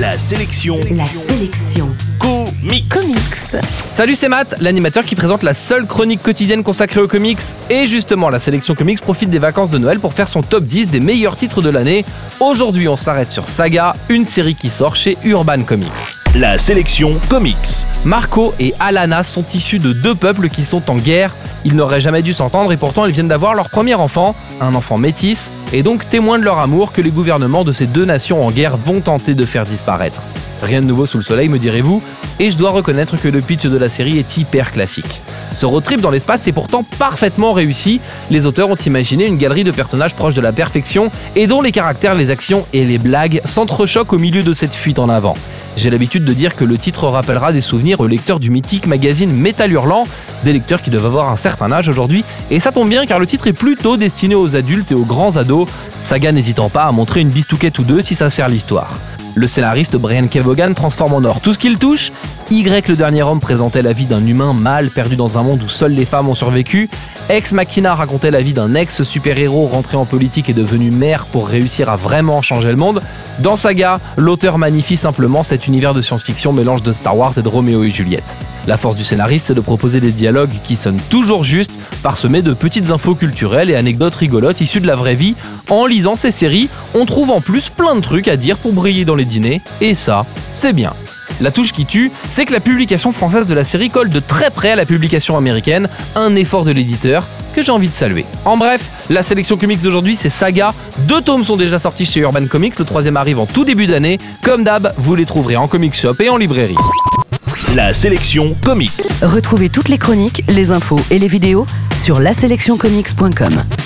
La sélection. La sélection. Comics. Comics. Salut, c'est Matt, l'animateur qui présente la seule chronique quotidienne consacrée aux comics. Et justement, la sélection comics profite des vacances de Noël pour faire son top 10 des meilleurs titres de l'année. Aujourd'hui, on s'arrête sur Saga, une série qui sort chez Urban Comics. La sélection comics. Marco et Alana sont issus de deux peuples qui sont en guerre. Ils n'auraient jamais dû s'entendre et pourtant ils viennent d'avoir leur premier enfant, un enfant métis, et donc témoin de leur amour que les gouvernements de ces deux nations en guerre vont tenter de faire disparaître. Rien de nouveau sous le soleil, me direz-vous, et je dois reconnaître que le pitch de la série est hyper classique. Ce road trip dans l'espace est pourtant parfaitement réussi. Les auteurs ont imaginé une galerie de personnages proches de la perfection et dont les caractères, les actions et les blagues s'entrechoquent au milieu de cette fuite en avant. J'ai l'habitude de dire que le titre rappellera des souvenirs aux lecteurs du mythique magazine Métal Hurlant, des lecteurs qui doivent avoir un certain âge aujourd'hui, et ça tombe bien car le titre est plutôt destiné aux adultes et aux grands ados, Saga n'hésitant pas à montrer une bistouquette ou deux si ça sert l'histoire. Le scénariste Brian Kevogan transforme en or tout ce qu'il touche. Y, le dernier homme, présentait la vie d'un humain mâle perdu dans un monde où seules les femmes ont survécu. Ex Machina racontait la vie d'un ex-super-héros rentré en politique et devenu maire pour réussir à vraiment changer le monde. Dans Saga, l'auteur magnifie simplement cet univers de science-fiction mélange de Star Wars et de Roméo et Juliette. La force du scénariste, c'est de proposer des dialogues qui sonnent toujours justes, parsemés de petites infos culturelles et anecdotes rigolotes issues de la vraie vie. En lisant ces séries, on trouve en plus plein de trucs à dire pour briller dans les dîners, et ça, c'est bien. La touche qui tue, c'est que la publication française de la série colle de très près à la publication américaine, un effort de l'éditeur que j'ai envie de saluer. En bref, la sélection comics d'aujourd'hui c'est Saga, deux tomes sont déjà sortis chez Urban Comics, le troisième arrive en tout début d'année, comme d'hab, vous les trouverez en comic shop et en librairie. La sélection comics. Retrouvez toutes les chroniques, les infos et les vidéos sur laselectioncomics.com.